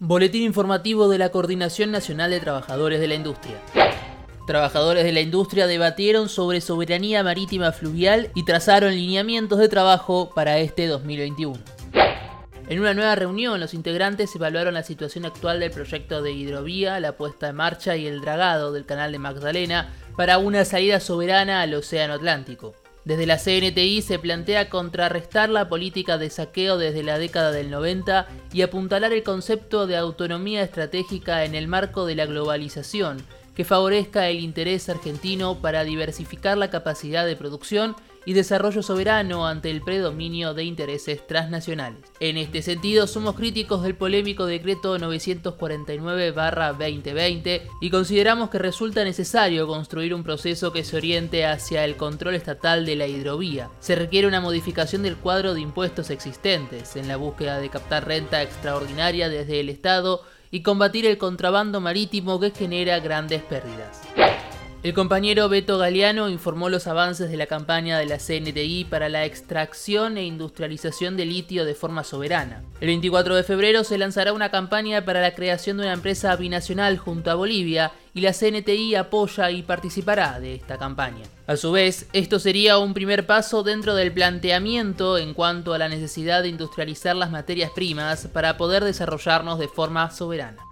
Boletín informativo de la Coordinación Nacional de Trabajadores de la Industria. Trabajadores de la industria debatieron sobre soberanía marítima fluvial y trazaron lineamientos de trabajo para este 2021. En una nueva reunión, los integrantes evaluaron la situación actual del proyecto de hidrovía, la puesta en marcha y el dragado del canal de Magdalena para una salida soberana al Océano Atlántico. Desde la CNTI se plantea contrarrestar la política de saqueo desde la década del 90 y apuntalar el concepto de autonomía estratégica en el marco de la globalización, que favorezca el interés argentino para diversificar la capacidad de producción y desarrollo soberano ante el predominio de intereses transnacionales. En este sentido, somos críticos del polémico decreto 949-2020 y consideramos que resulta necesario construir un proceso que se oriente hacia el control estatal de la hidrovía. Se requiere una modificación del cuadro de impuestos existentes en la búsqueda de captar renta extraordinaria desde el Estado y combatir el contrabando marítimo que genera grandes pérdidas. El compañero Beto Galeano informó los avances de la campaña de la CNTI para la extracción e industrialización de litio de forma soberana. El 24 de febrero se lanzará una campaña para la creación de una empresa binacional junto a Bolivia y la CNTI apoya y participará de esta campaña. A su vez, esto sería un primer paso dentro del planteamiento en cuanto a la necesidad de industrializar las materias primas para poder desarrollarnos de forma soberana.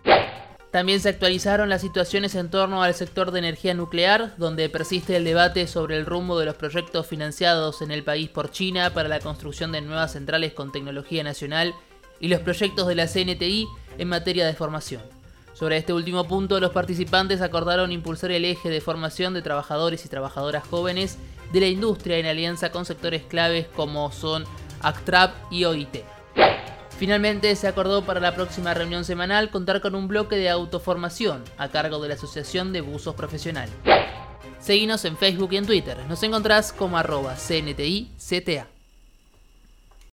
También se actualizaron las situaciones en torno al sector de energía nuclear, donde persiste el debate sobre el rumbo de los proyectos financiados en el país por China para la construcción de nuevas centrales con tecnología nacional y los proyectos de la CNTI en materia de formación. Sobre este último punto, los participantes acordaron impulsar el eje de formación de trabajadores y trabajadoras jóvenes de la industria en alianza con sectores claves como son ACTRAP y OIT. Finalmente se acordó para la próxima reunión semanal contar con un bloque de autoformación a cargo de la Asociación de Buzos Profesionales. Seguinos en Facebook y en Twitter. Nos encontrás como arroba CNTI CTA.